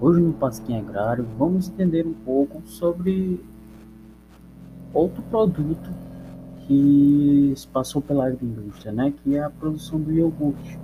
Hoje no Pasquim Agrário vamos entender um pouco sobre outro produto que passou pela agroindústria, né, que é a produção do iogurte.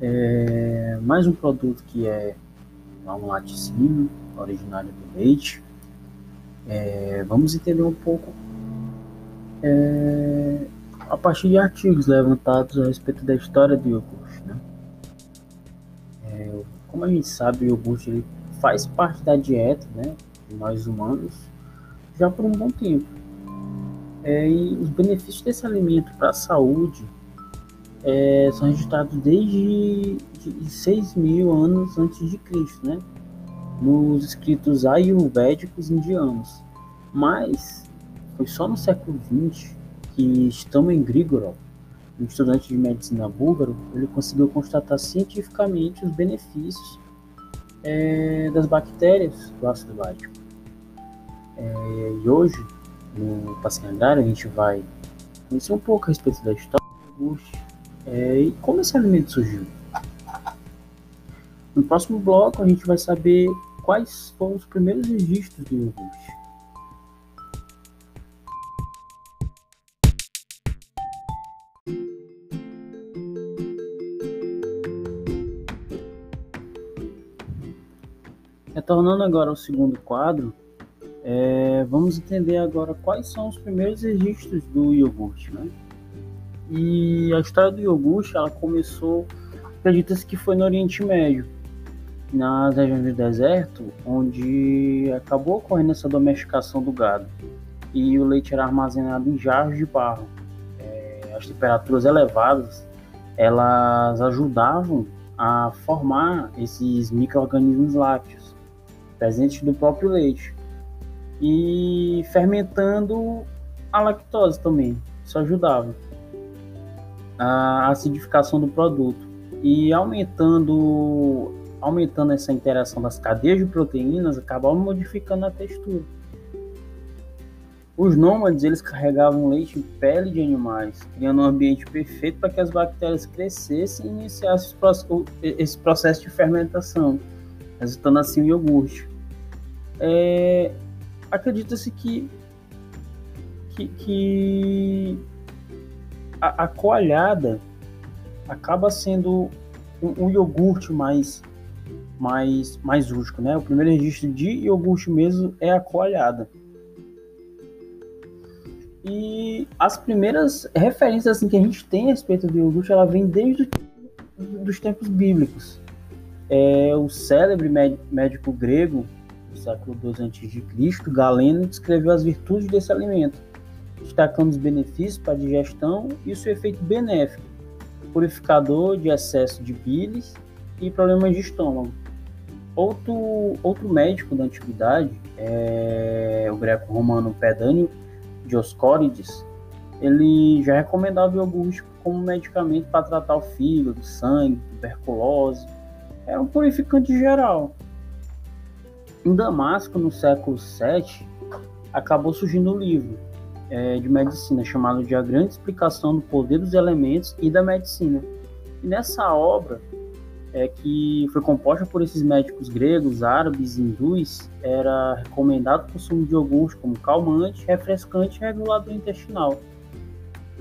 É mais um produto que é um laticínio, originário do leite. É, vamos entender um pouco é, a partir de artigos levantados a respeito da história do iogurte. Né? É, como a gente sabe, o iogurte ele faz parte da dieta né, de nós humanos já por um bom tempo. É, e os benefícios desse alimento para a saúde é, são registrados desde de 6 mil anos antes de Cristo, né? nos escritos ayurvédicos indianos. Mas foi só no século XX que Stamen Grigorov um estudante de medicina búlgaro, ele conseguiu constatar cientificamente os benefícios é, das bactérias do ácido lático. É, e hoje, no Passeio Agrário, a gente vai conhecer um pouco a respeito da história do é, e como esse alimento surgiu. No próximo bloco, a gente vai saber quais foram os primeiros registros do iogurte. Retornando agora ao segundo quadro, é, vamos entender agora quais são os primeiros registros do iogurte. Né? E a história do iogurte ela começou, acredita-se que foi no Oriente Médio, nas regiões do deserto, onde acabou ocorrendo essa domesticação do gado. E o leite era armazenado em jarros de barro. É, as temperaturas elevadas elas ajudavam a formar esses micro-organismos lácteos presentes no próprio leite. E fermentando a lactose também, isso ajudava a acidificação do produto e aumentando aumentando essa interação das cadeias de proteínas, acabava modificando a textura. Os nômades eles carregavam leite em pele de animais, criando um ambiente perfeito para que as bactérias crescessem e iniciassem esse processo de fermentação, resultando assim o iogurte é, acredita-se que, que, que a, a, coalhada acaba sendo um, um, iogurte mais, mais, mais rústico, né? O primeiro registro de iogurte mesmo é a coalhada. E as primeiras referências assim, que a gente tem a respeito do iogurte, ela vem desde os tempos bíblicos. É, o célebre médico grego século II a.C., Galeno descreveu as virtudes desse alimento, destacando os benefícios para a digestão e o seu efeito benéfico, purificador de excesso de bilis e problemas de estômago. Outro, outro médico da antiguidade, é o greco-romano Pedânio Dioscórides, ele já recomendava o iogurte como medicamento para tratar o fígado, sangue, tuberculose. Era um purificante geral. Em Damasco, no século VII, acabou surgindo um livro é, de medicina chamado de A Grande Explicação do Poder dos Elementos e da Medicina. E nessa obra, é, que foi composta por esses médicos gregos, árabes e hindus, era recomendado o consumo de iogurte como calmante, refrescante e regulador intestinal.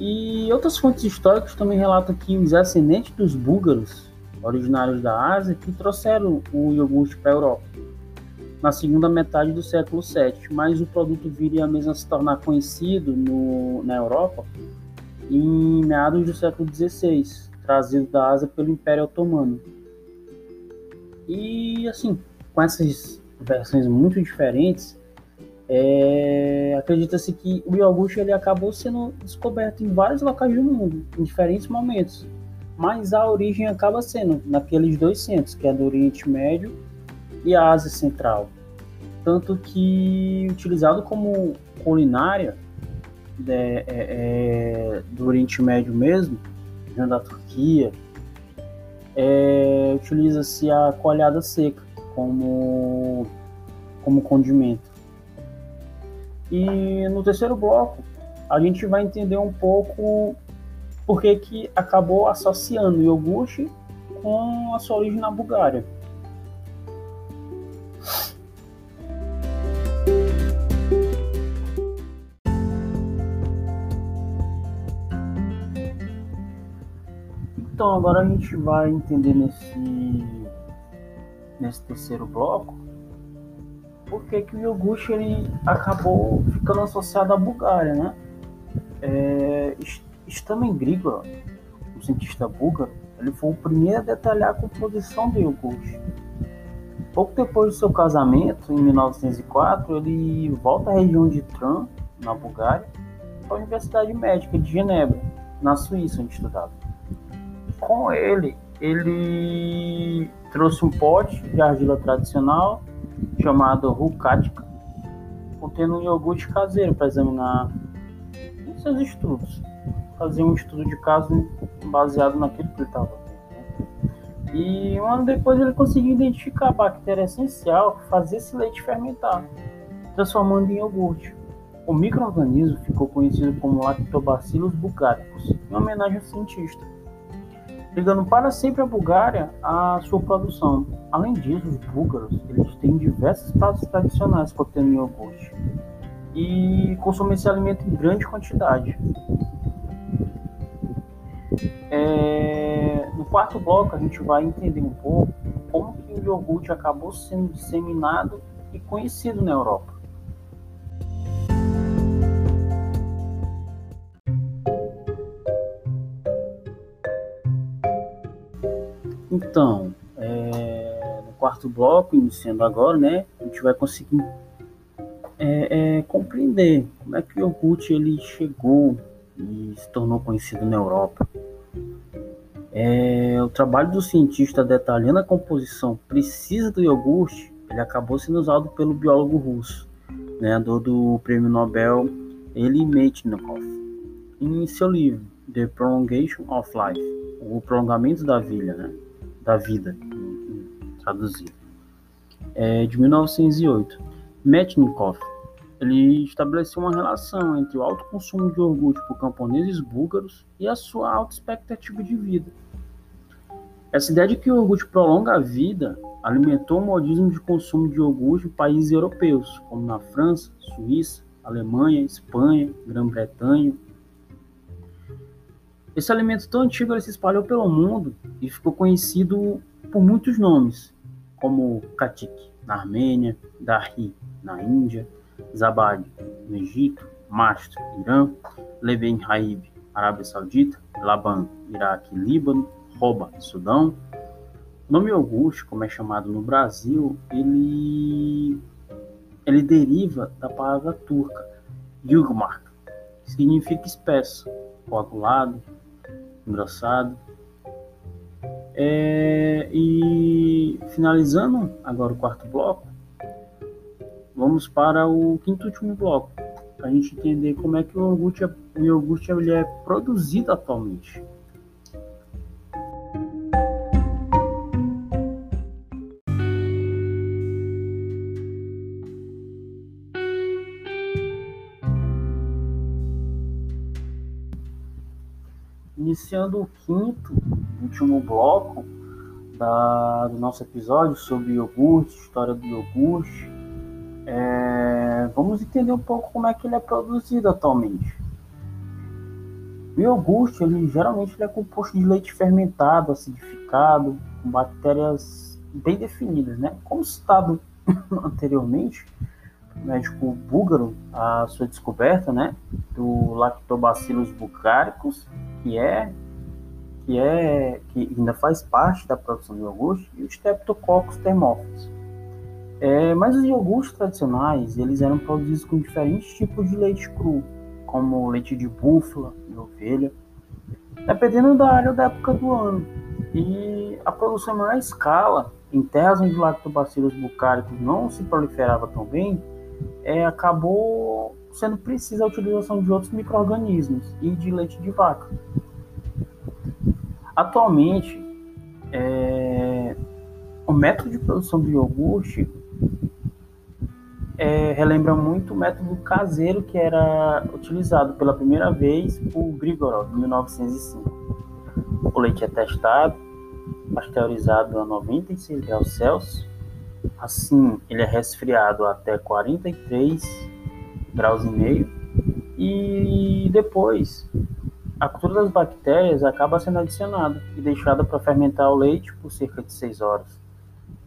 E outras fontes históricas também relatam que os ascendentes dos búlgaros, originários da Ásia, que trouxeram o iogurte para a Europa na segunda metade do século VII, mas o produto viria mesmo a se tornar conhecido no, na Europa em meados do século XVI, trazido da Ásia pelo Império Otomano. E assim, com essas versões muito diferentes, é, acredita-se que o iogurte ele acabou sendo descoberto em vários locais do mundo, em diferentes momentos, mas a origem acaba sendo naqueles dois centros, que é do Oriente Médio e a Ásia Central. Tanto que, utilizado como culinária é, é, é, do Oriente Médio mesmo, da Turquia, é, utiliza-se a coalhada seca como, como condimento. E no terceiro bloco, a gente vai entender um pouco porque que acabou associando o iogurte com a sua origem na Bulgária. Então agora a gente vai entender nesse, nesse terceiro bloco por que, o iogurte ele acabou ficando associado à Bulgária, né? É, Stamen Grigor, um cientista búlgaro, ele foi o primeiro a detalhar a composição do iogurte. Pouco depois do seu casamento, em 1904, ele volta à região de Tran, na Bulgária, para a Universidade Médica de Genebra, na Suíça, onde estudava com ele, ele trouxe um pote de argila tradicional chamado Rukatka, contendo um iogurte caseiro para examinar seus estudos. Fazer um estudo de caso baseado naquilo que ele estava vendo. E um ano depois ele conseguiu identificar a bactéria essencial que fazia esse leite fermentar, transformando em iogurte. O microorganismo ficou conhecido como Lactobacillus bulgaricus, em homenagem ao cientista ligando para sempre a Bulgária à sua produção. Além disso, os búlgaros eles têm diversos pratos tradicionais contendo iogurte e consomem esse alimento em grande quantidade. É... No quarto bloco, a gente vai entender um pouco como que o iogurte acabou sendo disseminado e conhecido na Europa. Então, é, no quarto bloco, iniciando agora, né, a gente vai conseguir é, é, compreender como é que o iogurte ele chegou e se tornou conhecido na Europa. É, o trabalho do cientista detalhando a composição precisa do iogurte, ele acabou sendo usado pelo biólogo russo, ganhador do prêmio Nobel Eli Metchnikoff, em seu livro The Prolongation of Life, o prolongamento da vida, né? Da vida, traduzido, é, de 1908. Metnikov ele estabeleceu uma relação entre o alto consumo de orgulho por camponeses búlgaros e a sua alta expectativa de vida. Essa ideia de que o iogurte prolonga a vida alimentou o modismo de consumo de iogurte em países europeus, como na França, Suíça, Alemanha, Espanha, Grã-Bretanha, esse alimento tão antigo se espalhou pelo mundo e ficou conhecido por muitos nomes, como Katik, na Armênia, Dahi, na Índia, Zabad, no Egito, Mastro, Irã, Leben Haib, Arábia Saudita, Laban, Iraque, Líbano, Roba, Sudão. O nome Augusto, como é chamado no Brasil, ele, ele deriva da palavra turca, Yugmark, que significa espesso, coagulado, engraçado. É, e finalizando agora o quarto bloco, vamos para o quinto último bloco, para a gente entender como é que o iogurte, é, o iogurte ele é produzido atualmente. Iniciando o quinto, último bloco da, do nosso episódio sobre iogurte, história do iogurte. É, vamos entender um pouco como é que ele é produzido atualmente. O iogurte, ele geralmente ele é composto de leite fermentado, acidificado, com bactérias bem definidas, né? Como citado anteriormente, o médico búlgaro, a sua descoberta, né, do Lactobacillus bulgaricus, que é que é que ainda faz parte da produção de iogurte, e o Streptococcus thermophilus. É, mas os iogurtes tradicionais, eles eram produzidos com diferentes tipos de leite cru, como leite de búfala, de ovelha, dependendo da área ou da época do ano. E a produção em maior escala, em terras onde o lactobacillus bucáricos não se proliferava tão bem, é, acabou sendo precisa a utilização de outros micro-organismos e de leite de vaca. Atualmente, é, o método de produção do iogurte é, relembra muito o método caseiro que era utilizado pela primeira vez por Grigorov, em 1905. O leite é testado, pasteurizado a 96 graus Celsius. Assim, ele é resfriado até 43 graus e meio. E depois, a cultura das bactérias acaba sendo adicionada e deixada para fermentar o leite por cerca de 6 horas.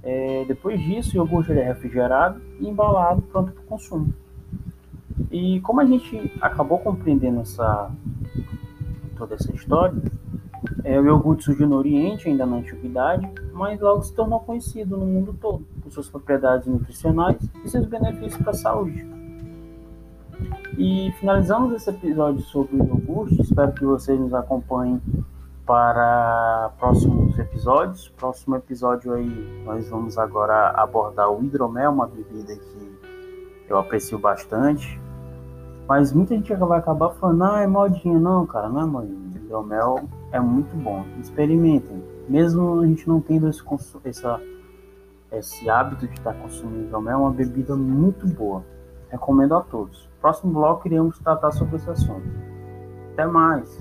É, depois disso, o iogurte é refrigerado e embalado, pronto para o consumo. E como a gente acabou compreendendo essa, toda essa história, é, o iogurte surgiu no Oriente, ainda na Antiguidade, mas logo se tornou conhecido no mundo todo, por suas propriedades nutricionais e seus benefícios para a saúde. E finalizamos esse episódio sobre o iogurte, espero que vocês nos acompanhem para próximos episódios. Próximo episódio aí nós vamos agora abordar o hidromel, uma bebida que eu aprecio bastante. Mas muita gente vai acabar falando, ah, é modinha. Não, cara, não é modinha. Hidromel é muito bom. Experimentem. Mesmo a gente não tendo esse, essa, esse hábito de estar consumindo hidromel, é uma bebida muito boa. Recomendo a todos. Próximo bloco iremos tratar sobre esse assunto. Até mais!